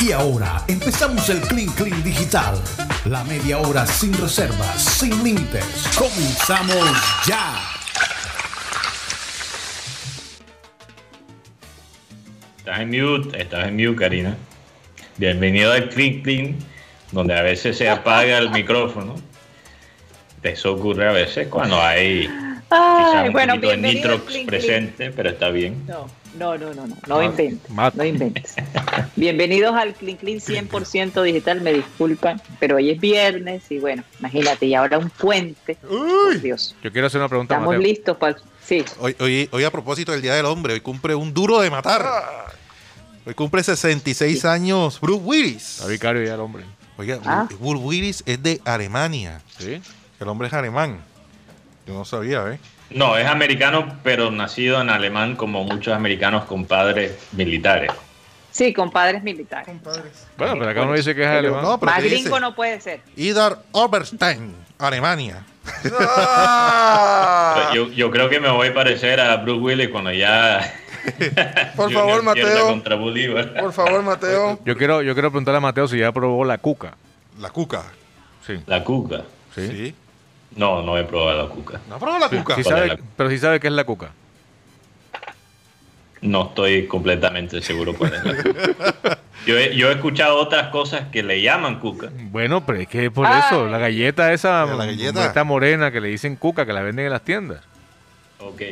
Y ahora empezamos el Clean Clean Digital. La media hora sin reservas, sin límites. Comenzamos ya. Estás en mute, estás en mute, Karina. Bienvenido al Clean Clean, donde a veces se apaga el micrófono. Eso ocurre a veces cuando hay un bueno, bienvenido al nitrox presente, pero está bien. No, no, no, no, no, no inventes, no inventes. Bienvenidos al Clean Clean 100% digital, me disculpan, pero hoy es viernes y bueno, imagínate, y ahora un puente. Por Dios, Yo quiero hacer una pregunta estamos Mateo. listos para... Sí, Hoy, hoy, hoy a propósito del Día del Hombre, hoy cumple un duro de matar. Hoy cumple 66 años Bruce Willis. Está vicario ya el hombre. Oiga, Ah. Bruce Willis es de Alemania. ¿Sí? El hombre es alemán. Yo no sabía, ¿eh? No, es americano, pero nacido en alemán como muchos americanos con padres militares. sí, compadres militares. Bueno, pero acá uno dice que es Pero alemán. no, pero Más dice- gringo no puede ser. Idar Oberstein, Alemania. Ah. Yo, yo creo que me voy a parecer a Bruce Willis cuando ya. Por favor, Mateo. Contra Bolívar. Por favor, Mateo. Yo quiero, yo quiero preguntarle a Mateo si ya probó la cuca. La cuca. Sí. La cuca. ¿Sí? Sí. No, no he probado la cuca. ¿No probó la Sí, cuca? sí ¿Cuál sabe- es la- pero sí sabe qué es la cuca. No estoy completamente seguro cuál es la cuca. Yo he, yo he escuchado otras cosas que le llaman cuca. Bueno, pero es que por Ay. eso, la galleta esa, La galleta. esta morena que le dicen cuca, que la venden en las tiendas. Ok.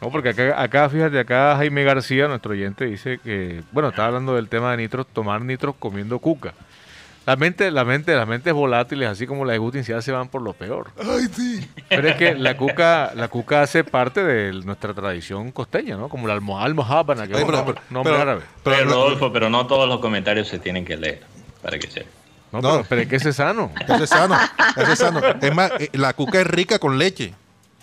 No, porque acá, acá, fíjate, acá Jaime García, nuestro oyente, dice que, bueno, estaba hablando del tema de nitros, tomar nitros comiendo cuca. La mente, la mente, las mentes volátiles, así como la de Gutin, ya se van por lo peor. Ay, sí. Pero es que la cuca, la cuca hace parte de nuestra tradición costeña, ¿no? Como la almo- almohábana, que es un nombre, pero- nombre pero- árabe. pero Rodolfo, pero no todos los comentarios se tienen que leer, para que sepa. No, No. Pero, pero es que ese es sano. Ese es sano. Ese es sano. Es más, eh, la cuca es rica con leche.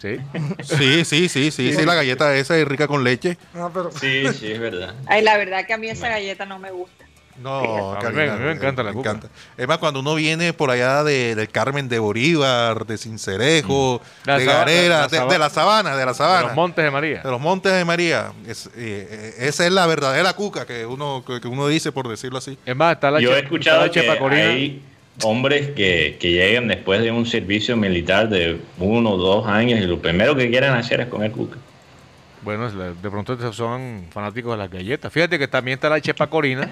Sí. Sí, sí, sí, sí, sí, la galleta esa es rica con leche. Pero. Sí, sí, es verdad. Ay, la verdad que a mí esa galleta no me gusta. No, A mí Karina, me- a mí me encanta la me cuca. encanta. Es más, cuando uno viene por allá de, del Carmen de Bolívar, de Cincerejo, La de Garera, de, de la sabana, de la De sabana, los montes de María. de los montes de María. Es, eh, eh, esa es la verdadera cuca que uno, que, que uno dice, por decirlo así. Es más, está la Yo he escuchado la que chepa corina. hay hombres que, que llegan después de un servicio militar de uno o dos años y lo primero que quieren hacer es comer cuca. Bueno, de pronto esos son fanáticos de las galletas. Fíjate que también está la chepa corina,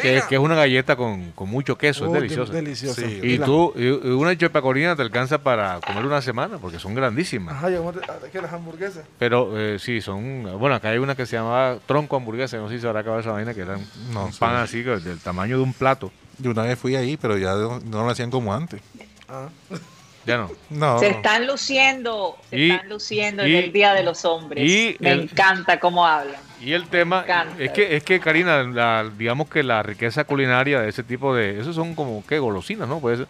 que, que es una galleta con, con mucho queso, Oh, es deliciosa. Deliciosa. Sí. Y la- tú, y- una chepa corina te alcanza para comer una semana, porque son grandísimas. Ajá, que las hamburguesas. Pero eh, sí, son. Bueno, acá hay una que se llamaba tronco hamburguesa, no sé si se habrá acabado esa vaina, que eran No, un sí. pan así, del tamaño de un plato. Yo una vez fui ahí, pero ya no, no lo hacían como antes. Ah. Ya no. No. Se están luciendo, se Y- están luciendo y- en el Día de los Hombres. y me el- encanta cómo hablan. Y el tema es que es que Karina, la- digamos que la riqueza culinaria de ese tipo de, esos son como que golosinas, ¿no? Pues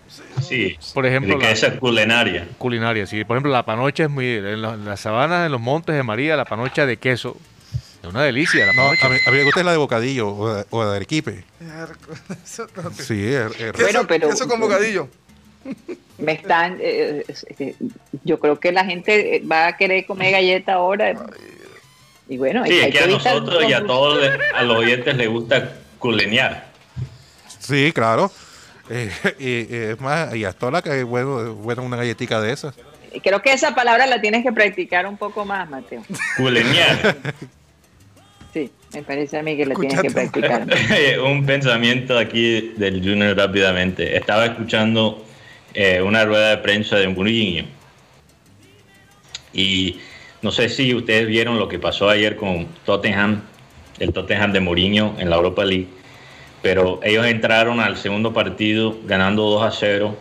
Sí, Por ejemplo, la- riqueza culinaria. culinaria, sí. Por ejemplo, la panocha es muy en, la- en las sabanas, en los montes de María, la panocha de queso es una delicia. La No, panocha. a mí, a mí me gusta la de bocadillo o de, o de arequipe. Eso. Sí, es, es- Queso, Bueno, pero- queso con bocadillo. Me están, eh, eh, yo creo que la gente va a querer comer galleta ahora. Y bueno, Sí, hay es que a nosotros y a todos a los oyentes les gusta culenear. sí, claro. Eh, y, y es más, y hasta la que bueno, bueno una galletica de esas. Creo que esa palabra la tienes que practicar un poco más, Mateo. Culenear. Sí, me parece a mí que la tienes que practicar. un pensamiento aquí del Junior rápidamente. Estaba escuchando eh, una rueda de prensa de Mourinho y no sé si ustedes vieron lo que pasó ayer con Tottenham, el Tottenham de Mourinho en la Europa League, pero ellos entraron al segundo partido ganando 2 a 0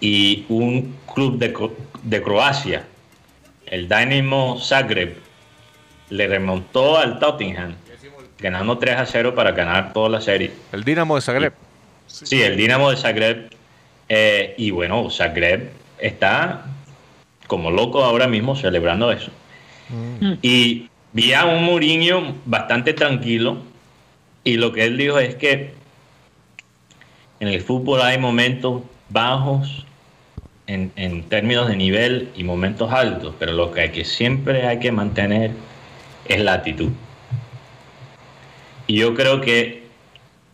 y un club de, de Croacia, el Dynamo Zagreb, le remontó al Tottenham ganando 3 a 0 para ganar toda la serie. El Dinamo de Zagreb. Sí, el Dinamo de Zagreb. eh, y bueno, Zagreb está como loco ahora mismo celebrando eso. Y vi a un Mourinho bastante tranquilo. Y lo que él dijo es que en el fútbol hay momentos bajos en, en términos de nivel y momentos altos, pero lo que, hay que siempre hay que mantener es la actitud. Y yo creo que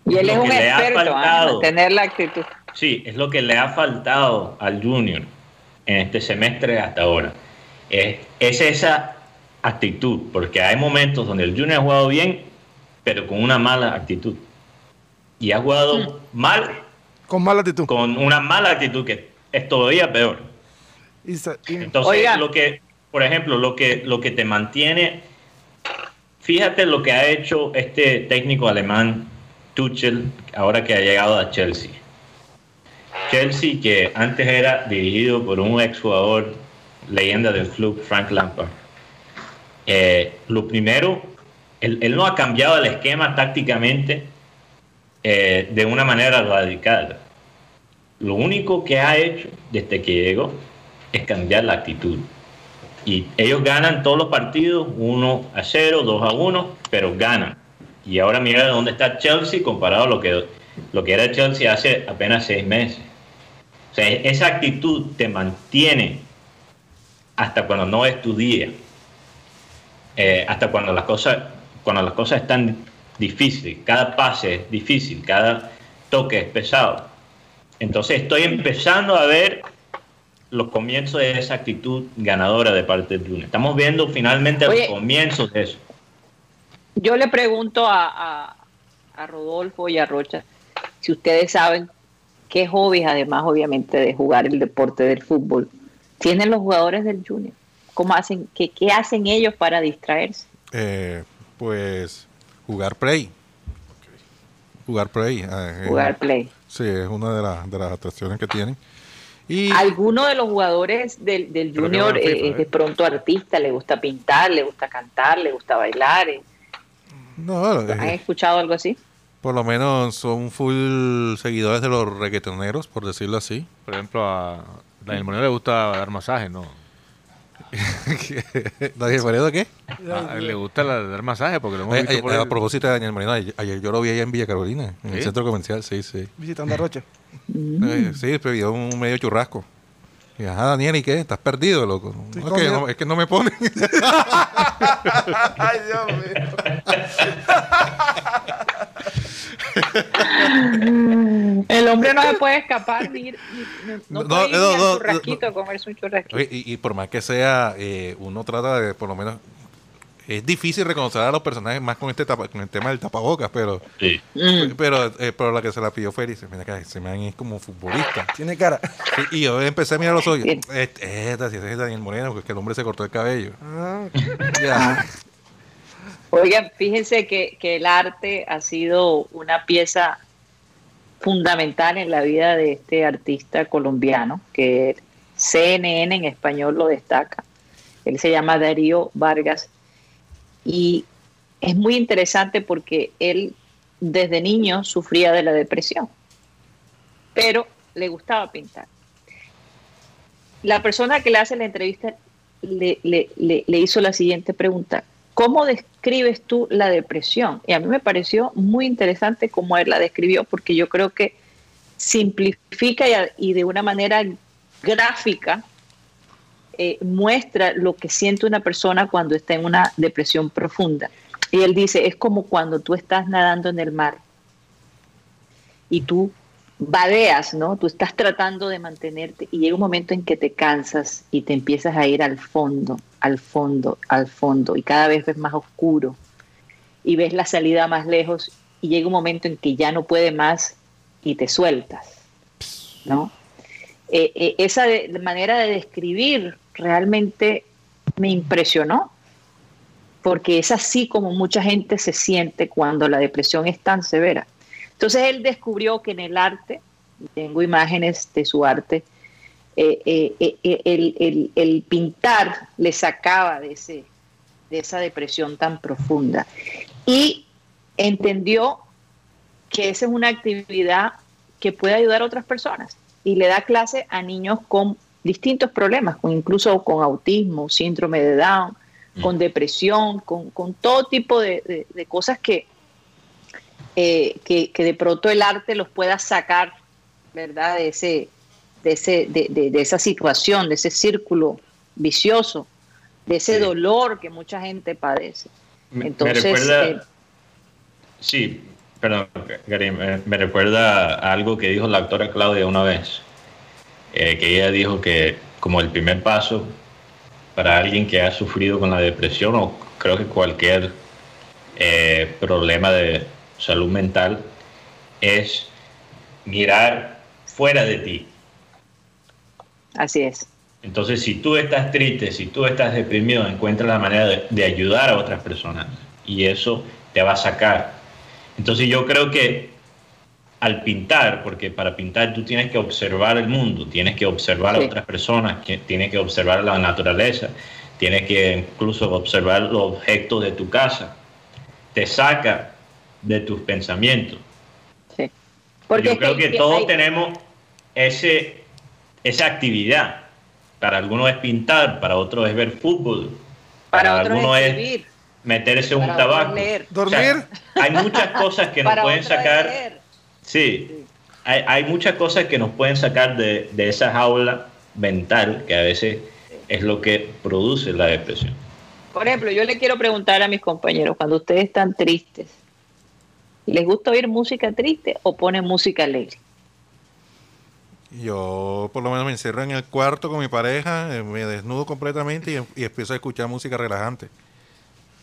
Y él es lo un que le ha experto ¿ah? en mantener la actitud. Sí, es lo que le ha faltado al Junior en este semestre hasta ahora. Es, es esa actitud, porque hay momentos donde el Junior ha jugado bien, pero con una mala actitud. Y ha jugado mal Con mala actitud. con una mala actitud que es todavía peor. Entonces, Oiga. lo que, por ejemplo, lo que, lo que te mantiene, fíjate lo que ha hecho este técnico alemán, Tuchel, ahora que ha llegado a Chelsea. Chelsea, que antes era dirigido por un exjugador, leyenda del club, Frank Lampard. Eh, lo primero, él, no ha cambiado el esquema tácticamente eh, de una manera radical. Lo único que ha hecho desde que llegó es cambiar la actitud. Y ellos ganan todos los partidos 1 a 0, 2 a 1, pero ganan. Y ahora mira dónde está Chelsea comparado a lo que, lo que era Chelsea hace apenas seis meses. O sea, esa actitud te mantiene hasta cuando no es tu día. Eh, hasta cuando las cosas cuando las cosas están difíciles, cada pase es difícil, cada toque es pesado. Entonces estoy empezando a ver los comienzos de esa actitud ganadora de parte del Junior. Estamos viendo finalmente Oye. los comienzos de eso. Yo le pregunto a, a- a Rodolfo y a Rocha si ustedes saben qué hobbies, además obviamente de jugar el deporte del fútbol, tienen los jugadores del Junior. ¿Cómo hacen, qué, qué hacen ellos para distraerse? Eh, pues jugar Play. Jugar Play. eh, Jugar play. Sí, es una de, las de las atracciones que tienen. Y ¿Alguno de los jugadores del, del Junior FIFA, eh, es de ¿eh? pronto artista? ¿Le gusta pintar? ¿Le gusta cantar? ¿Le gusta bailar? eh? no, ¿Han escuchado algo así? por lo menos son full seguidores de los reggaetoneros, por decirlo así. Por ejemplo, a Daniel Moreno le gusta dar masajes, ¿no? ¿Daniel Moreno qué? A él le gusta la- dar masajes porque lo hemos visto por a el- propósito de Daniel Moreno, ayer, ayer yo lo vi allá en Villa Carolina, en el centro comercial, sí, sí. visitando a Rocha. Eh, sí, pidió un medio churrasco. Y ajá, Daniel, ¿y qué? ¿Estás perdido, loco? No, es, que no, es que no me ponen. Ay, Dios mío. El hombre no se puede escapar ni ir, ni- no, puede ir no, ni no, al no, churrasquito a comerse un churrasquito. Y, y por más que sea, eh, uno trata de, por lo menos, es difícil reconocer a los personajes más con este tapa- con el tema del tapabocas, pero Sí. Mm. pero, eh, pero la que se la pidió fue, dice, mira que ese man es como futbolista. Tiene cara. Sí, y yo empecé a mirar los ojos. Este, esta, si ese es Daniel Moreno, porque es que el hombre se cortó el cabello. Ah, Ya. Oigan, fíjense que, que el arte ha sido una pieza fundamental en la vida de este artista colombiano, que CNN en español lo destaca. Él se llama Darío Vargas y es muy interesante porque él desde niño sufría de la depresión, pero le gustaba pintar. La persona que le hace la entrevista le, le- hizo la siguiente pregunta. ¿Cómo describes tú la depresión? Y a mí me pareció muy interesante cómo él la describió, porque yo creo que simplifica y, y de una manera gráfica eh, muestra lo que siente una persona cuando está en una depresión profunda. Y él dice, es como cuando tú estás nadando en el mar y tú vadeas, ¿no? Tú estás tratando de mantenerte y llega un momento en que te cansas y te empiezas a ir al fondo, al fondo, al fondo y cada vez ves más oscuro y ves la salida más lejos y llega un momento en que ya no puede más y te sueltas, ¿no? Eh, eh, esa manera de describir realmente me impresionó porque es así como mucha gente se siente cuando la depresión es tan severa. Entonces él descubrió que en el arte, tengo imágenes de su arte, eh, eh, eh, el, el- el pintar le sacaba de, ese, de esa depresión tan profunda. Y entendió que esa es una actividad que puede ayudar a otras personas y le da clase a niños con distintos problemas, con incluso con autismo, síndrome de Down, con depresión, con, con todo tipo de, de- de cosas que, eh, que, que de pronto el arte los pueda sacar, ¿verdad? De, ese, de, ese, de, esa situación, de ese círculo vicioso, de ese Sí. dolor que mucha gente padece. Entonces, me recuerda, eh, sí, Perdón, me recuerda a algo que dijo la actora Claudia una vez, eh, que ella dijo que como el primer paso para alguien que ha sufrido con la depresión o creo que cualquier eh, problema de salud mental es mirar fuera de ti. Así es. Entonces, si tú estás triste, si tú estás deprimido, encuentra la manera de, de ayudar a otras personas y eso te va a sacar. Entonces, yo creo que al pintar, porque para pintar tú tienes que observar el mundo, tienes que observar Sí. a otras personas, que tienes que observar la naturaleza, tienes que incluso observar los objetos de tu casa. Te saca de tus pensamientos. Sí. Yo es creo que todos hay- tenemos ese, esa actividad. Para algunos es pintar, para otros es ver fútbol, para algunos es escribir, meterse un tabaco. Dormir. O sea, hay muchas cosas que nos pueden es sacar. Sí, hay, hay muchas cosas que nos pueden sacar de, de esa jaula mental que a veces es lo que produce la depresión. Por ejemplo, yo le quiero preguntar a mis compañeros, cuando ustedes están tristes, ¿les gusta oír música triste o ponen música alegre? Yo por lo menos me encierro en el cuarto con mi pareja, eh, me desnudo completamente y, y empiezo a escuchar música relajante.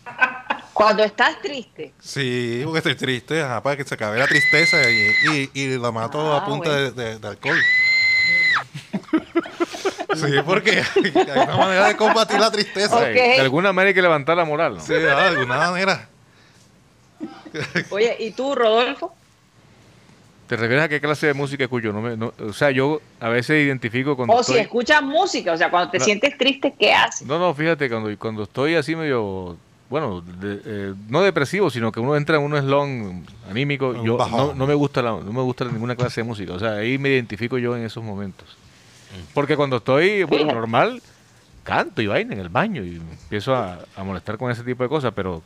Cuando estás triste, Sí, porque estoy triste, ajá, para que se acabe la tristeza y, y, y la mato Ah, a punta bueno. de, de- de alcohol. sí, porque hay una manera de combatir la tristeza. De alguna manera hay que levantar la moral, ¿no? Sí, ah, de alguna manera. oye, ¿y tú, Rodolfo? ¿Te refieres a qué clase de música escucho? No me, no- o sea, yo a veces identifico cuando O si escuchas música, o sea, cuando te sientes triste, ¿qué haces? No, no, fíjate, cuando, cuando estoy así medio, bueno, de- eh, no depresivo, sino que uno entra en un slon anímico, Un yo no, no me gusta la, no me gusta ninguna clase de música, o sea, ahí me identifico yo en esos momentos. Porque cuando estoy, bueno, normal, canto y vaina en el baño y empiezo a, a molestar con ese tipo de cosas, pero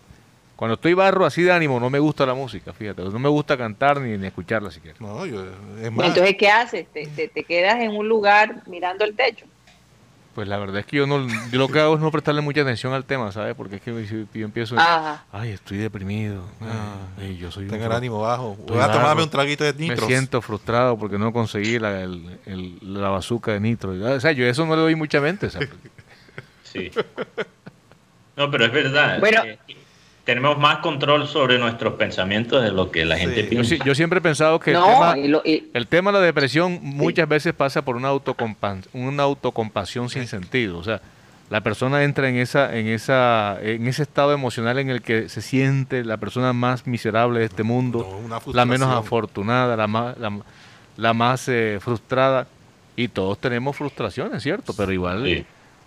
cuando estoy barro así de ánimo no me gusta la música, fíjate, no me gusta cantar ni, ni escucharla siquiera. No, yo, es más, Entonces, ¿qué haces? ¿Te, te, te quedas en un lugar mirando el techo? Pues la verdad es que yo no, yo lo que hago es no prestarle mucha atención al tema, ¿sabes? Porque es que si yo empiezo, Ajá. ay, estoy deprimido, ay, yo soy un tengo el ánimo bajo. Voy a tomarme un traguito de Me nitros. siento frustrado porque no conseguí la, el- el- la bazuca de nitro. O sea, yo eso no le doy mucha mente. ¿sabes? Sí. No, pero es verdad. Bueno. eh, tenemos más control sobre nuestros pensamientos de lo que la gente Sí. Piensa. yo siempre he pensado que el, No, tema, y lo- y- el tema de la depresión muchas veces pasa por una, autocompa- una autocompasión sin sentido. O sea, la persona entra en esa, en esa, en ese estado emocional en el que se siente la persona más miserable de este mundo, No, la menos afortunada, la más, la, la más eh, frustrada. Y todos tenemos frustraciones, ¿cierto? Pero igual Sí.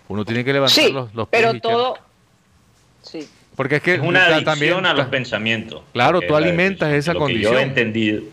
uno tiene que levantar sí, los, los pies pero todo... Sí. Porque es que Es una adicción también a los pensamientos. Claro, tú alimentas esa lo que condición. yo he entendido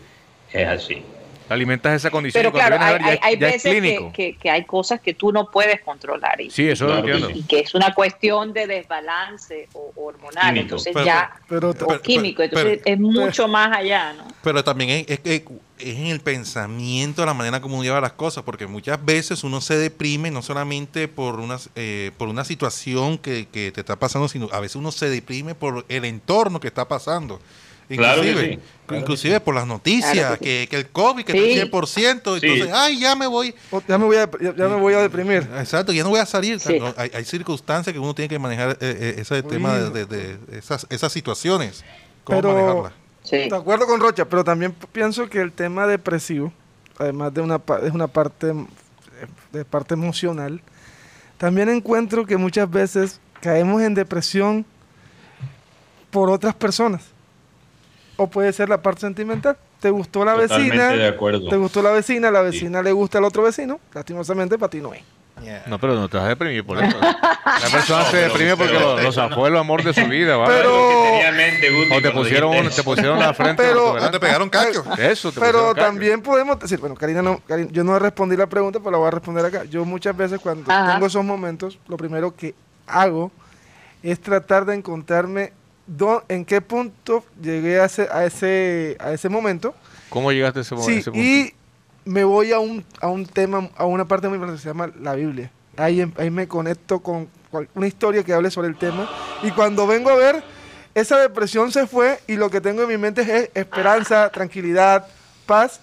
es así. Alimentas esa condición Pero y claro, hay, ya, veces que, que- que hay cosas que tú no puedes controlar y, Sí, eso lo Claro que entiendo. sí. y que es una cuestión de desbalance o hormonal, Químico. entonces Pero- ya, pero- o químico, entonces pero- es mucho más allá, ¿no? Pero también es, es, que es en el pensamiento, la manera como uno lleva las cosas, porque muchas veces uno se deprime no solamente por una, eh, por una situación que, que te está pasando, sino a veces uno se deprime por el entorno que está pasando. Claro Inclusive, sí. inclusive por las noticias, Claro que que, que el COVID, que Sí. está al 100%, Sí. entonces, ay, ya me voy. O- Ya me voy a, ya, ya me voy a deprimir. Exacto, ya no voy a salir. Sí. No, hay, hay circunstancias que uno tiene que manejar eh, eh, ese tema de, de- de esas, esas situaciones. ¿Cómo Pero- manejarlas? Sí. De acuerdo con Rocha, pero también pienso que el tema depresivo, además de una, pa- es una parte, de parte emocional, también encuentro que muchas veces caemos en depresión por otras personas. O puede ser la parte sentimental. Te gustó la Totalmente vecina, de acuerdo. te gustó la vecina, la vecina le gusta al otro vecino, lastimosamente para ti no es. No, pero no te vas a deprimir por eso. La persona No, se pero- deprime porque pero- lo, lo zafó el amor de su vida, ¿vale? Pero- O te pusieron, te pusieron la frente. Pero-. ¿No te pegaron cacho? Eso, te Pero cacho. también podemos decir, bueno, Karina, no, Karina, yo no respondí la pregunta, pero la voy a responder acá. Yo muchas veces cuando Ajá. tengo esos momentos, lo primero que hago es tratar de encontrarme en qué punto llegué a ese, a ese, a ese momento. ¿Cómo llegaste a ese, Sí, ese punto? y me voy a un, a un tema, a una parte muy importante que se llama la Biblia. Ahí, em- ahí me conecto con cual- una historia que hable sobre el tema. Y cuando vengo a ver, esa depresión se fue y lo que tengo en mi mente es esperanza, tranquilidad, paz.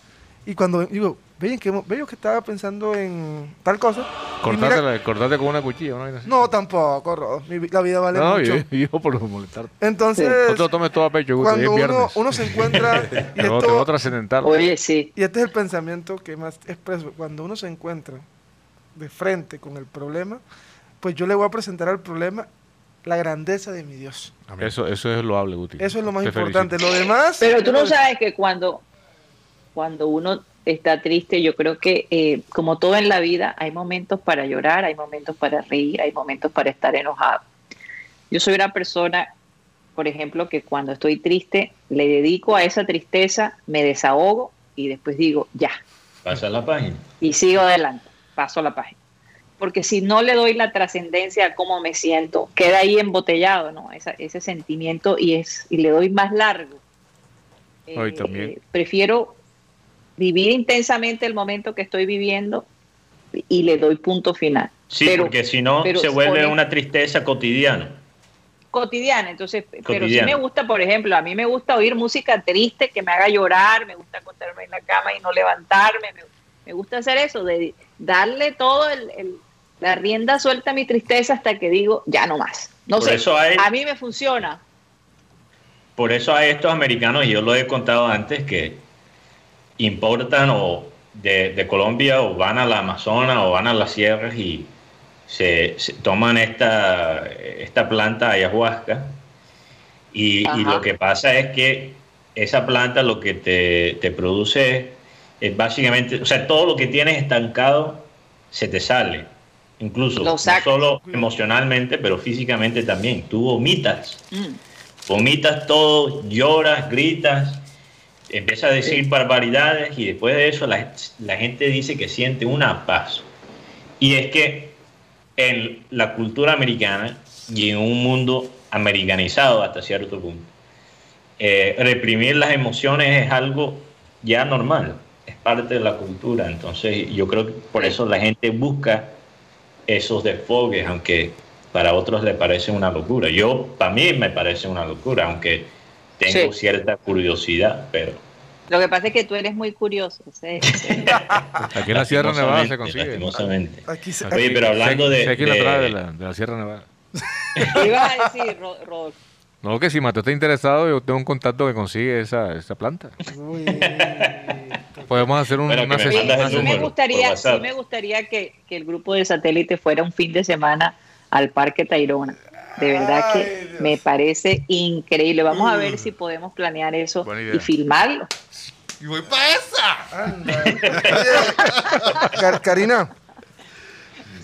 Y cuando digo, Vean que, veo que estaba pensando en tal cosa. Cortarte con una cuchilla, ¿no? No, tampoco, Rodo. la vida vale no, mucho. No, yo, por molestarte. Entonces, no te lo tomes todo a pecho, cuando uno, uno, se encuentra... y esto, trascendental. Oye, sí. Y este es el pensamiento que más expreso. Cuando uno se encuentra de frente con el problema, pues yo le voy a presentar al problema la grandeza de mi Dios. Eso, eso es loable, Guti. Eso es lo más importante. Lo demás... Pero tú no sabes que cuando, cuando uno está triste, yo creo que eh, como todo en la vida, hay momentos para llorar, hay momentos para reír, hay momentos para estar enojado. Yo soy una persona, por ejemplo, que cuando estoy triste, le dedico a esa tristeza, me desahogo y después digo, ya. Pasa la página. Y sigo adelante, paso la página. Porque si no le doy la trascendencia a cómo me siento, queda ahí embotellado, ¿no? ese sentimiento y, es, y le doy más largo. Hoy también. Eh, prefiero vivir intensamente el momento que estoy viviendo y le doy punto final. Sí, porque si no se vuelve una tristeza cotidiana. Cotidiana, entonces, pero sí me gusta, por ejemplo, a mí me gusta oír música triste que me haga llorar, me gusta acostarme en la cama y no levantarme, me, gusta hacer eso, de darle todo el, la rienda suelta a mi tristeza hasta que digo, ya no más. No sé, a mí me funciona. Por eso a estos americanos, y yo lo he contado antes, que importan o de, Colombia o van a la Amazonas o van a las sierras y se, toman esta, esta planta ayahuasca. Y, lo que pasa es que esa planta lo que te, te, produce es básicamente, o sea, todo lo que tienes estancado se te sale, incluso no solo emocionalmente, pero físicamente también. Tú vomitas, mm. vomitas todo, lloras, gritas empieza a decir barbaridades y después de eso la, gente dice que siente una paz. Y es que en la cultura americana y en un mundo americanizado hasta cierto punto, eh, reprimir las emociones es algo ya normal, es parte de la cultura. Entonces yo creo que por eso la gente busca esos desfogues, aunque para otros le parece una locura. Yo, para mí me parece una locura, aunque tengo cierta curiosidad, pero... Lo que pasa es que tú eres muy curioso. Aquí en la Sierra Nevada se consigue. Aquí Oye, pero hablando de... aquí en la, de, la, de la Sierra Nevada. ¿Qué ibas a decir, Rodolfo? No, que si Mateo está interesado, yo tengo un contacto que consigue esa, esa planta. Uy. Podemos hacer un, una sesión. Sí, me gustaría, sí me gustaría que, que, el grupo de satélite fuera un fin de semana al Parque Tayrona. De verdad que me parece increíble. Vamos a ver si podemos planear eso y filmarlo. Y voy para esa. Karina.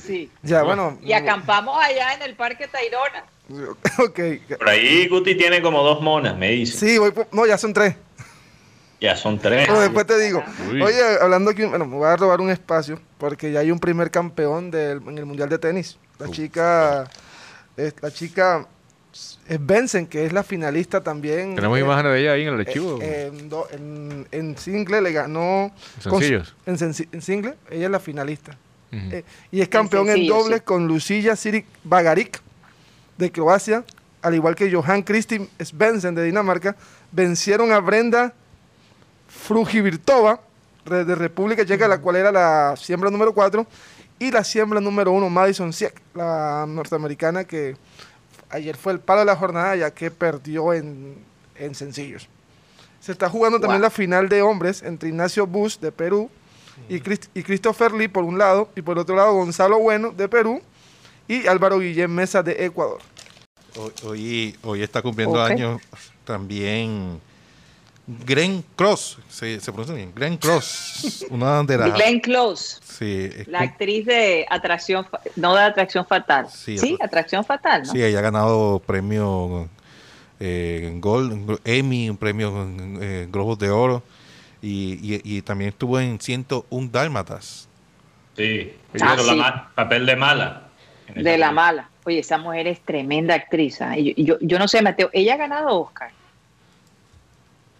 Sí. Ya, bueno. Y acampamos allá en el Parque Tayrona. Okay. Por ahí Guti tiene como dos monas, me dice. Sí, voy no, ya son tres. Ya son tres. después te digo. Oye, hablando aquí, bueno, me voy a robar un espacio porque ya hay un primer campeón del, en el Mundial de Tenis. La chica la chica es Benson, que es la finalista también. Tenemos imágenes de ella ahí en el archivo. Eh, en, single le ganó. En, en, single, ella es la finalista. Eh, y es campeón en, dobles con Lucilla Sirik Bagarik de Croacia, al igual que Johan Christine Svensson de Dinamarca, vencieron a Brenda Frujivirtova de República Checa, la cual era la siembra número 4, y la siembra número uno, Madison Sieck, la norteamericana que ayer fue el palo de la jornada ya que perdió en, sencillos. Se está jugando también la final de hombres entre Ignacio Bush de Perú y, y, Christopher Lee por un lado y por otro lado Gonzalo Bueno de Perú y Álvaro Guillén Mesa de Ecuador. Hoy, hoy está cumpliendo años también Glenn Cross, se, se pronuncia bien, Glenn Cross, una de las... Glenn Close, sí, la actriz de Atracción, no de Atracción Fatal, sí, Atracción Fatal, ¿no? Sí, ella ha ganado premio eh, Gold, Emmy, un premio eh, Globos de Oro, y, y, también estuvo en 101 Dálmatas. Sí, ah, La papel de mala. De la mala. Oye, esa mujer es tremenda actriz. ¿eh? Yo, yo no sé, Mateo, ella ha ganado Oscar.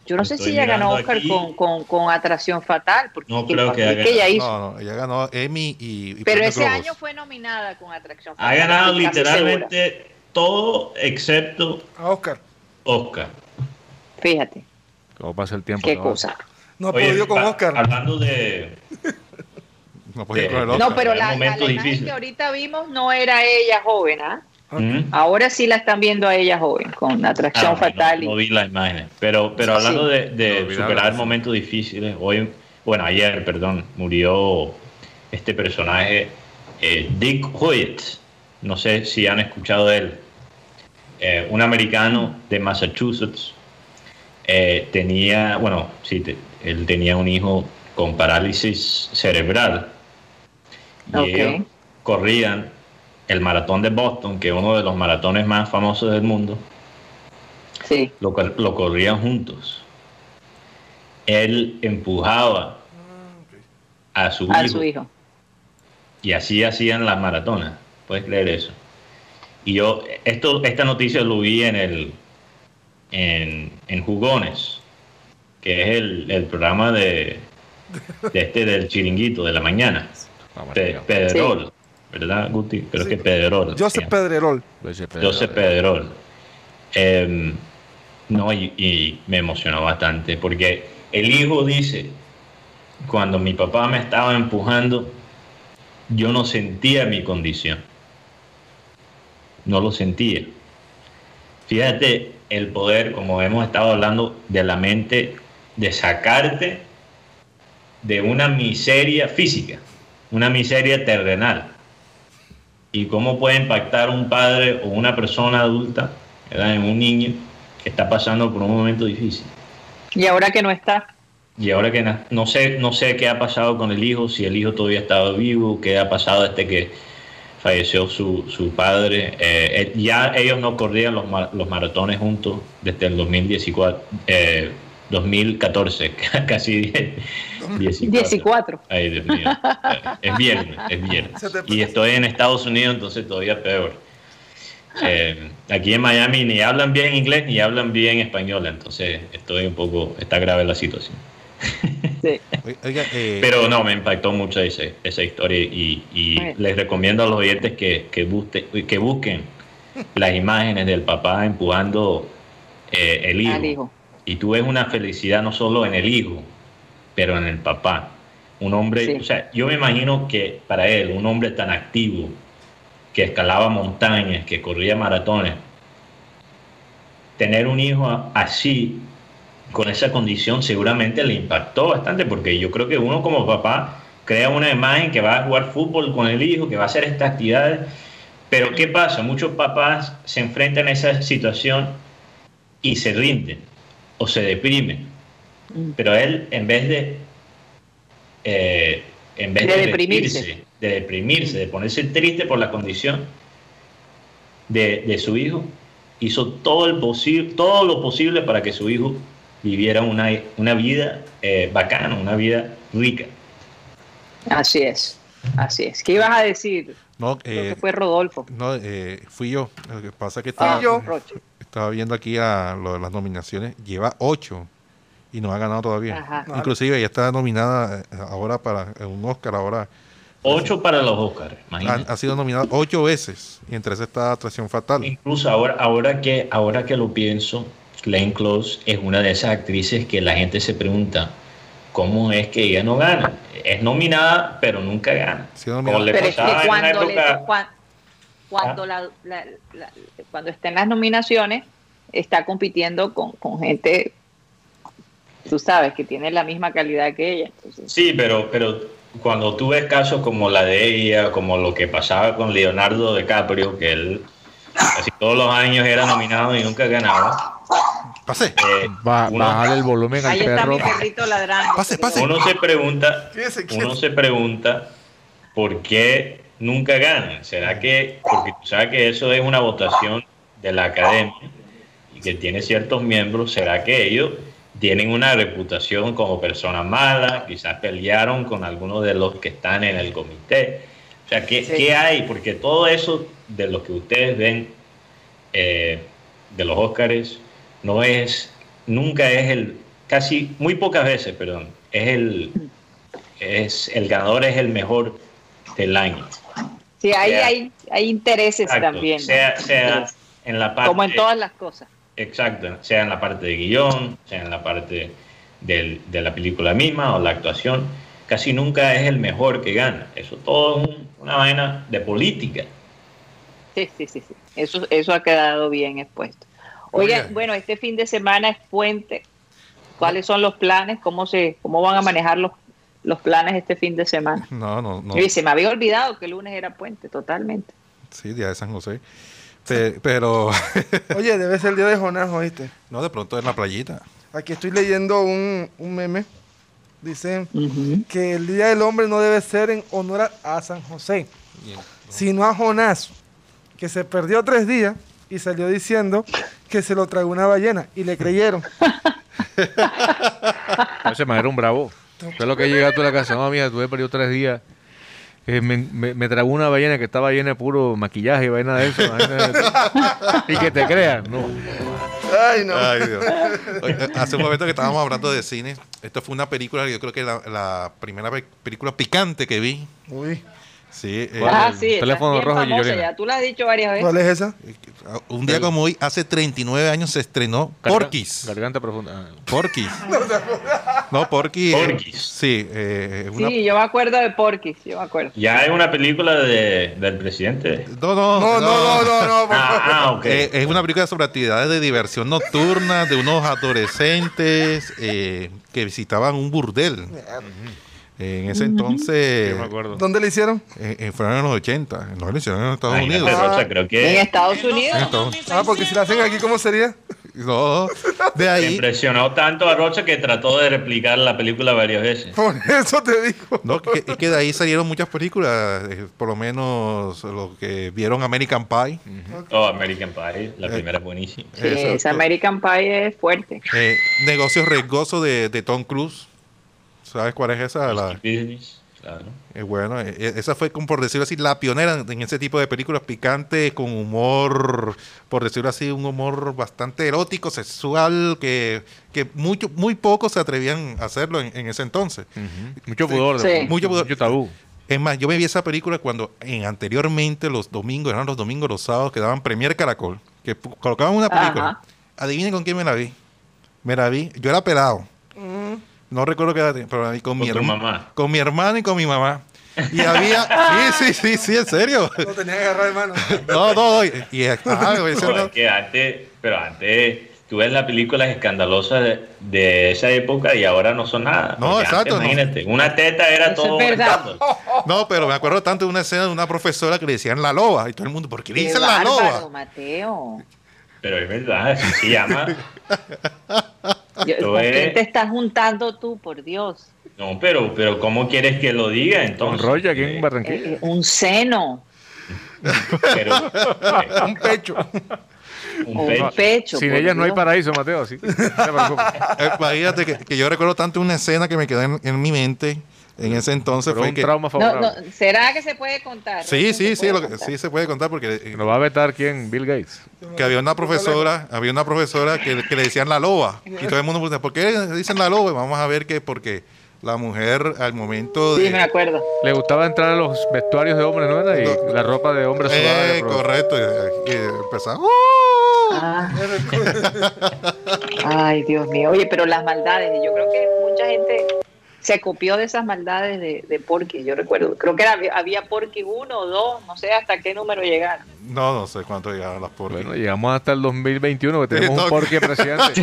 Yo no sé si ella ganó Oscar con, con, Atracción Fatal. Porque no creo que, ella hizo. No, no, ella ganó Emmy y. Pero ese año fue nominada con Atracción Fatal. Ha ganado literalmente todo excepto. A Oscar. Oscar. Fíjate, ¿Cómo pasa el tiempo? qué no? cosa. No ha Oye, podido con Oscar. Hablando de. No de- con el Oscar. No, pero la, la- imagen que ahorita vimos no era ella joven, ¿ah? ¿Mm? Ahora sí la están viendo a ella joven, con atracción Ah, fatal. No, vi las imágenes. Pero, pero hablando sí. de, de No, olvidar superar momentos difíciles, hoy, bueno, ayer, perdón, murió este personaje, eh, Dick Hoyt. No sé si han escuchado de él. Eh, un americano de Massachusetts. eh, tenía, bueno, sí, te- él tenía un hijo con parálisis cerebral. Y ellos corrían el maratón de Boston, que es uno de los maratones más famosos del mundo Sí, lo, cor- lo corrían juntos. Él empujaba a su, a hijo, su hijo. y así hacían las maratonas. ¿Puedes creer eso? Y yo, esto, esta noticia lo vi en el en, en Jugones, que es el, el programa de, de este del chiringuito de la mañana. Vamos, Pe- amigo. Pedrerol, ¿verdad, Guti? Creo Sí. que Pedrerol. Joseph. Pedrerol. Joseph Pedro. Joseph Pedrerol. Em, no, y, y me emocionó bastante porque el hijo dice, cuando mi papá me estaba empujando, yo no sentía mi condición. No lo sentía. Fíjate el poder, como hemos estado hablando, de la mente, de sacarte de una miseria física, una miseria terrenal y cómo puede impactar un padre o una persona adulta ¿verdad? en un niño que está pasando por un momento difícil. Y ahora que no está, Y ahora que no sé, no sé qué ha pasado con el hijo, si el hijo todavía estaba vivo, qué ha pasado desde que falleció su, su padre. Eh, eh, ya ellos no corrían los, los maratones juntos desde el 2014, eh, 2014, casi dije 14. 14. Ay, Dios mío. Eh, Es viernes, es viernes. Y estoy en Estados Unidos, entonces todavía peor. Eh, aquí en Miami ni hablan bien inglés ni hablan bien español, entonces estoy un poco, está grave la situación. Sí. Oiga, eh, Pero no, me impactó mucho ese, esa historia y, y les recomiendo a los oyentes que, que, busque- que busquen las imágenes del papá empujando eh, el hijo. Y tú ves una felicidad no solo en el hijo, pero en el papá. Un hombre, Sí. o sea, yo me imagino que para él, un hombre tan activo, que escalaba montañas, que corría maratones, tener un hijo así, con esa condición, seguramente le impactó bastante, porque yo creo que uno como papá crea una imagen que va a jugar fútbol con el hijo, que va a hacer estas actividades, pero ¿qué pasa? Muchos papás se enfrentan a esa situación y se rinden o se deprimen. Mm. Pero él, en vez de, eh, en vez De de, deprimirse. deprimirse, de deprimirse, de ponerse triste por la condición de, de su hijo, hizo todo, el posible, todo lo posible para que su hijo viviera una, una vida eh, bacana, una vida rica. Así es, así es. ¿Qué ibas a decir? No, Creo eh, que fue Rodolfo. no eh, fui yo. Lo que pasa es que Ah, estaba, yo. Roche. estaba viendo aquí a lo de las nominaciones. Lleva ocho y no ha ganado todavía. Ajá. Inclusive ella está nominada eh, ahora para un Oscar. Ahora Ocho para los Oscars, ha, imagínate. ha sido nominada ocho veces y entre esas está Atracción Fatal. Incluso ahora, ahora, que, ahora que lo pienso, Glenn Close es una de esas actrices que la gente se pregunta, ¿cómo es que ella no gana? Es nominada, pero nunca gana. Sí, no, Como mira. le Pero es que cuando, le- época... cuando, la- la- la- cuando está en las nominaciones, está compitiendo con, con gente, tú sabes, que tiene la misma calidad que ella. Entonces, Sí, pero, pero cuando tú ves casos como la de ella, como lo que pasaba con Leonardo DiCaprio, que él casi todos los años era nominado y nunca ganaba, Pase. eh, Ba- uno- bajar el volumen al ahí está perro. mi perrito ladrando. Pase, pase. uno se pregunta, Quédese uno se pregunta por qué nunca ganan. ¿Será que, porque tú sabes que eso es una votación de la academia y que tiene ciertos miembros, ¿será que ellos tienen una reputación como personas malas? Quizás pelearon con algunos de los que están en el comité. O sea, ¿qué, Sí. qué hay? Porque todo eso de lo que ustedes ven eh, de los Óscares no es, nunca es el, casi, muy pocas veces, perdón, es el, es el ganador es el mejor del año. Sí, ahí sea- hay, hay intereses Exacto. también. ¿no? Sea, sea en la parte, Como en todas las cosas. exacto, sea en la parte de guion, sea en la parte del- de la película misma o la actuación, casi nunca es el mejor que gana. Eso todo es un- una vaina de política. Sí, sí, sí, sí. Eso, eso ha quedado bien expuesto. Oigan, Oiga. bueno, este fin de semana es puente. ¿Cuáles son los planes? ¿Cómo se, cómo van a manejar los, los planes este fin de semana? No, no, no. Y se me había olvidado que el lunes era puente, totalmente. Sí, día de San José. Pe- pero, Oye, debe ser el día de Jonás, ¿oíste? no, de pronto en la playita. Aquí estoy leyendo un, un meme. Dice Ujú. que el Día del Hombre no debe ser en honor a, a San José, sino a Jonás, que se perdió tres días y salió diciendo que se lo tragó una ballena y le creyeron. Ese man era un bravo. Es lo que llega tú a la casa. No, mira, tuve perdido tres días. Eh, me, me, me tragó una ballena que estaba llena de puro maquillaje y vaina de eso. vaina de- y que te crean. No. Ay, no. Ay, Dios. Oye, Hace un momento que estábamos hablando de cine, esto fue una película, que yo creo que la, la primera pe- película picante que vi. Uy, Sí, eh. Ah, el sí, esa teléfono es rojo famosa Yolena. ya. Tú la has dicho varias veces. ¿cuál es esa? un día como hoy, hace 39 años se estrenó Garga- Porky's. Garganta profunda. Ah, Porky's. No, Porky. eh, Porky's. Sí, eh, una- Sí, yo me acuerdo de Porky, yo me acuerdo. Ya hay una película de- del presidente. No, no, No, no, no, no, no. favor. Ah, ah, ok. Eh, es una película sobre actividades de diversión nocturna de unos adolescentes eh, que visitaban un burdel. En ese entonces, yo me acuerdo. ¿Dónde le hicieron? eh, eh, fueron en los 80, no lo hicieron en Estados Unidos. Rosa, creo En Estados Unidos. Ah, porque si la hacen aquí, ¿cómo sería? no, de me ahí, impresionó tanto a Rocha que trató de replicar la película varias veces. Por eso te digo. no, que, es que de ahí salieron muchas películas, eh, por lo menos los que vieron American Pie. Oh, American Pie, la primera es buenísima. Sí, esa American Pie es fuerte. Eh, Negocios riesgosos de, de Tom Cruise. ¿Sabes cuál es esa? La, Business, claro. Eh, bueno, eh, eh, esa fue, como por decirlo así, la pionera en ese tipo de películas picantes, con humor, por decirlo así, un humor bastante erótico, sexual, que, que mucho, muy pocos se atrevían a hacerlo en, en ese entonces. Mucho pudor. Sí. Mucho pudor. Mucho tabú. Es más, yo me vi esa película cuando en anteriormente los domingos, eran los domingos, los sábados, que daban Premier Caracol, que colocaban una película. Ajá. Adivinen con quién me la vi. Me la vi, yo era pelado. No recuerdo qué edad tenía, pero vi con, mi Con tu herma- mamá. Con mi hermano y con mi mamá. Y había. Sí, sí, sí, sí, en serio. Lo tenía que agarrar de mano. No, no, no. Y, y- güey, eso No, no- es que antes, pero antes tú ves las películas escandalosas de, de esa época y ahora no son nada. No, Porque exacto, antes, no. Imagínate, una teta era Eso todo. es verdad. escándalo. no, pero me acuerdo tanto de una escena de una profesora que le decían la loba. Y todo el mundo, ¿por qué le Qué dicen la loba? Mateo. Pero es verdad, así se llama. ¿Con quién te estás juntando tú, por Dios? No, pero, pero ¿cómo quieres que lo diga Con entonces? Roya aquí Eh, en Barranquilla. Eh, un seno, pero, eh, Un pecho. un pecho. un pecho. Sin por ellas no hay paraíso, Mateo. Así. No te preocupes. Eh, Imagínate que, que yo recuerdo tanto una escena que me quedó en, en mi mente en ese entonces. Pero fue un que, trauma favorable. no, ¿Será que se puede contar? Sí, sí, se sí, lo que- sí se puede contar porque eh, Nos va a vetar quién? Bill Gates. que había una profesora, había una profesora que, que le decían la loba. Y todo el mundo pregunta, ¿por qué le dicen la loba? Y vamos a ver que porque la mujer al momento de... Sí, me acuerdo. Le gustaba entrar a los vestuarios de hombres, ¿no era? Y No. la ropa de hombre sudada. de Eh, correcto. Y, y empezaba, ¡uh! Ah. Ay, Dios mío. Oye, pero las maldades, yo creo que mucha gente se copió de esas maldades de, de Porky. Yo recuerdo, creo que era, había Porky uno o dos, no sé hasta qué número llegaron. No, no sé cuánto llegaron las porquis. Bueno, llegamos hasta el 2021 que tenemos un porqué presidente.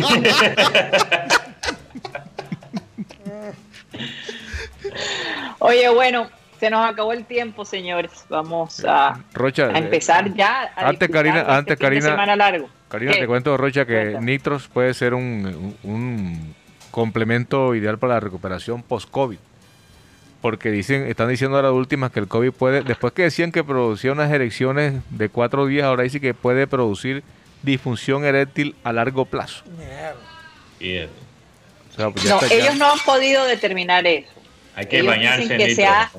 Oye, bueno, se nos acabó el tiempo, señores. Vamos a, Rocha, a empezar ya. A antes, Karina- de este antes, de Karina- semana largo. Karina, ¿Qué? te cuento, Rocha, que Cuéntame. Nitros puede ser un, un- un complemento ideal para la recuperación post-COVID. Porque dicen, están diciendo ahora últimas que el COVID puede, después que decían que producía unas erecciones de cuatro días, ahora dice que puede producir disfunción eréctil a largo plazo. Fíjate. O sea, pues No, ya- ellos no han podido determinar eso. Hay que Ellos bañarse que se ha-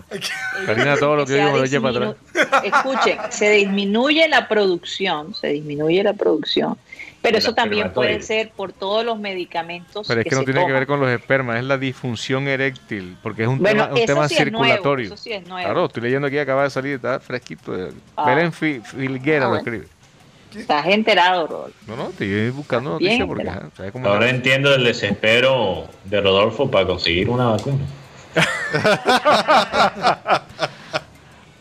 Karina, todo lo que digo lo para disminu- Escuchen, se disminuye la producción, se disminuye la producción, pero eso también puede ser por todos los medicamentos Pero es que, no se tiene que ver con los espermas, es la disfunción eréctil, porque es un Bueno, tema, un eso tema sí es nuevo, circulatorio. eso sí es nuevo. Claro, estoy leyendo aquí, acaba de salir, está fresquito. Ah. Belén Fi- Filguera Ah, lo escribe. Estás enterado, Rodolfo. No, no, estoy buscando Bien, noticias porque ¿sabes cómo Ahora es? entiendo el desespero de Rodolfo para conseguir una vacuna.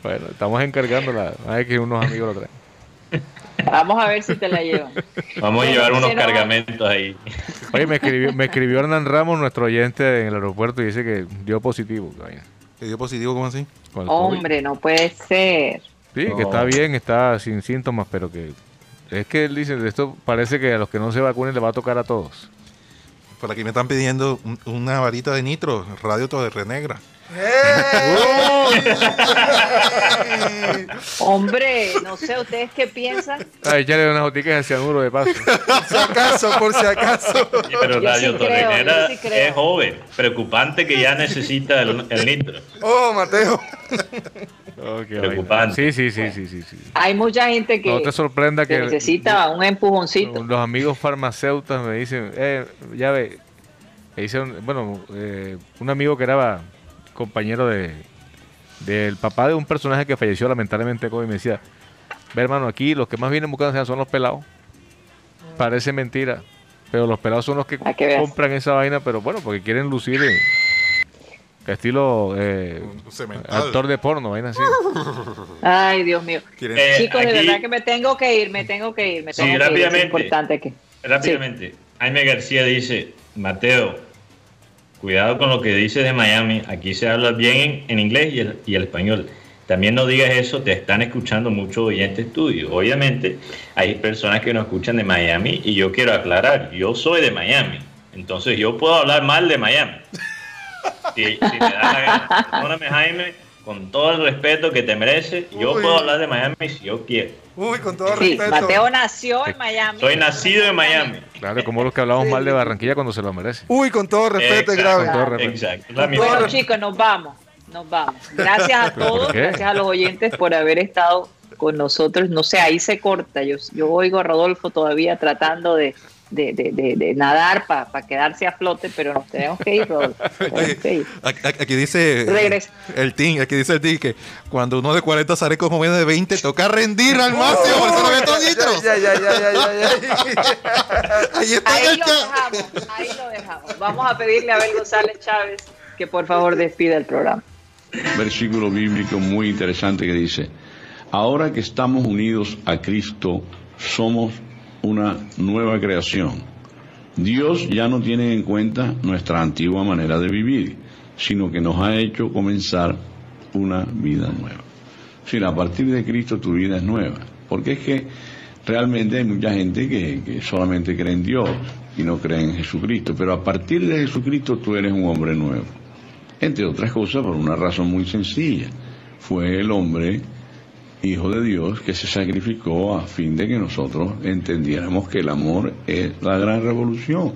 Bueno, estamos encargándola. A ver que unos amigos lo traen. Vamos a ver si te la llevan. Vamos a llevar unos cargamentos ahí. Oye, me escribió, me escribió Hernán Ramos, nuestro oyente en el aeropuerto, y dice que dio positivo. ¿Te dio positivo cómo así? Hombre, no puede ser. Sí, No. que está bien, está sin síntomas, pero que es que él dice, esto parece que a los que no se vacunen le va a tocar a todos. Por aquí me están pidiendo un- una varita de nitro, radio Torre Negra. Hombre, no sé, ¿ustedes qué piensan? Ah, echarle unas boticas de cianuro de paso. Por si acaso, por si acaso. Sí, Pero Yo Radio sí Torrenera es joven. Preocupante que ya necesita el, el nitro. Oh, Mateo. Oh, Preocupante. Sí, sí, sí, sí, sí, sí. Hay mucha gente que, No te sorprenda que que necesita un empujoncito. los amigos farmacéuticos me dicen, eh, ya ve, me dicen, bueno, eh, un amigo que era compañero de del papá de un personaje que falleció lamentablemente COVID me decía, ve hermano, aquí los que más vienen buscando son los pelados. Parece mentira, pero los pelados son los que veas. compran esa vaina, pero bueno, porque quieren lucir en estilo eh, actor de porno, vaina así. Ay, Dios mío. Eh, Chicos, de verdad que me tengo que ir, me tengo que ir, me Sí, que ir. Es rápidamente. importante que... Rápidamente, Jaime García dice, Mateo, cuidado con lo que dices de Miami, aquí se habla bien en, inglés y el, y el español. También no digas eso, te están escuchando muchos oyentes tuyos. Obviamente hay personas que nos escuchan de Miami y yo quiero aclarar, yo soy de Miami, entonces yo puedo hablar mal de Miami. Si, si me da la gana. Perdóname Jaime, con todo el respeto que te merece, yo Uy. puedo hablar de Miami si yo quiero. Uy, con todo Sí, respeto. Mateo nació en Miami. Soy nacido en Miami. Claro, como los que hablamos mal de Barranquilla cuando se lo merece. Uy, con todo respeto, es Exacto, grave. Con todo respeto. Exacto. La Con misma- Bueno, chicos, nos vamos. Nos vamos. Gracias a ¿Pero por todos, gracias a los oyentes por haber estado con nosotros. No sé, ahí se corta. Yo, yo oigo a Rodolfo todavía tratando de, de, de, de- de nadar para quedarse a flote, pero nos tenemos que ir. Tenemos que ir. Aquí aquí dice Regresa. el team, aquí dice el team que cuando uno de 40 sale con joven de 20 toca rendir al máximo, por eso no meto nitros. Ya, ya, ya, ya, ya, ya. Ahí está Ahí el lo dejamos, ahí lo dejamos. Vamos a pedirle a Abel González Chávez que por favor despida el programa. versículo bíblico muy interesante que dice, ahora que estamos unidos a Cristo, somos una nueva creación. Dios ya no tiene en cuenta nuestra antigua manera de vivir, sino que nos ha hecho comenzar una vida nueva. Si a partir de Cristo tu vida es nueva, porque es que realmente hay mucha gente que, que solamente cree en Dios y no cree en Jesucristo, pero a partir de Jesucristo tú eres un hombre nuevo entre otras cosas por una razón muy sencilla. Fue el hombre, hijo de Dios, que se sacrificó a fin de que nosotros entendiéramos que el amor es la gran revolución.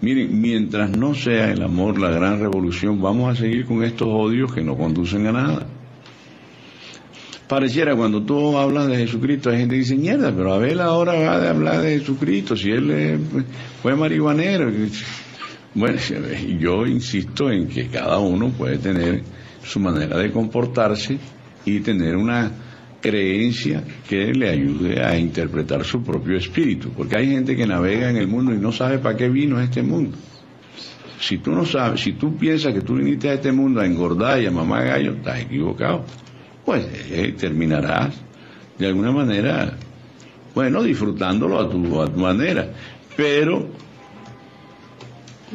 Miren, mientras no sea el amor la gran revolución, vamos a seguir con estos odios que no conducen a nada. Pareciera cuando tú hablas de Jesucristo, hay gente que dice, mierda, pero Abel ahora va a hablar de Jesucristo, si él eh, fue marihuanero. Bueno, yo insisto en que cada uno puede tener su manera de comportarse y tener una creencia que le ayude a interpretar su propio espíritu, porque hay gente que navega en el mundo y no sabe para qué vino este mundo. Si tú no sabes, si tú piensas que tú viniste a este mundo a engordar y a mamar gallo, estás equivocado. Pues eh, terminarás de alguna manera, bueno, disfrutándolo a tu, a tu manera, pero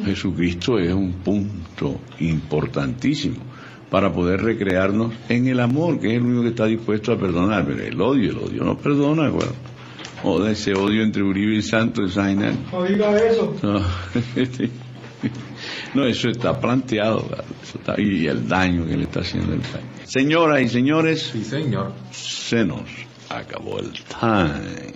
Jesucristo es un punto importantísimo para poder recrearnos en el amor, que es el único que está dispuesto a perdonar, pero el odio, el odio no perdona, bueno. O de ese odio entre Uribe y Santos, esa No diga eso. no, este, no, eso está planteado, claro, eso está- y el daño que le está haciendo el país. Señoras y señores, Sí, señor. se nos acabó el time.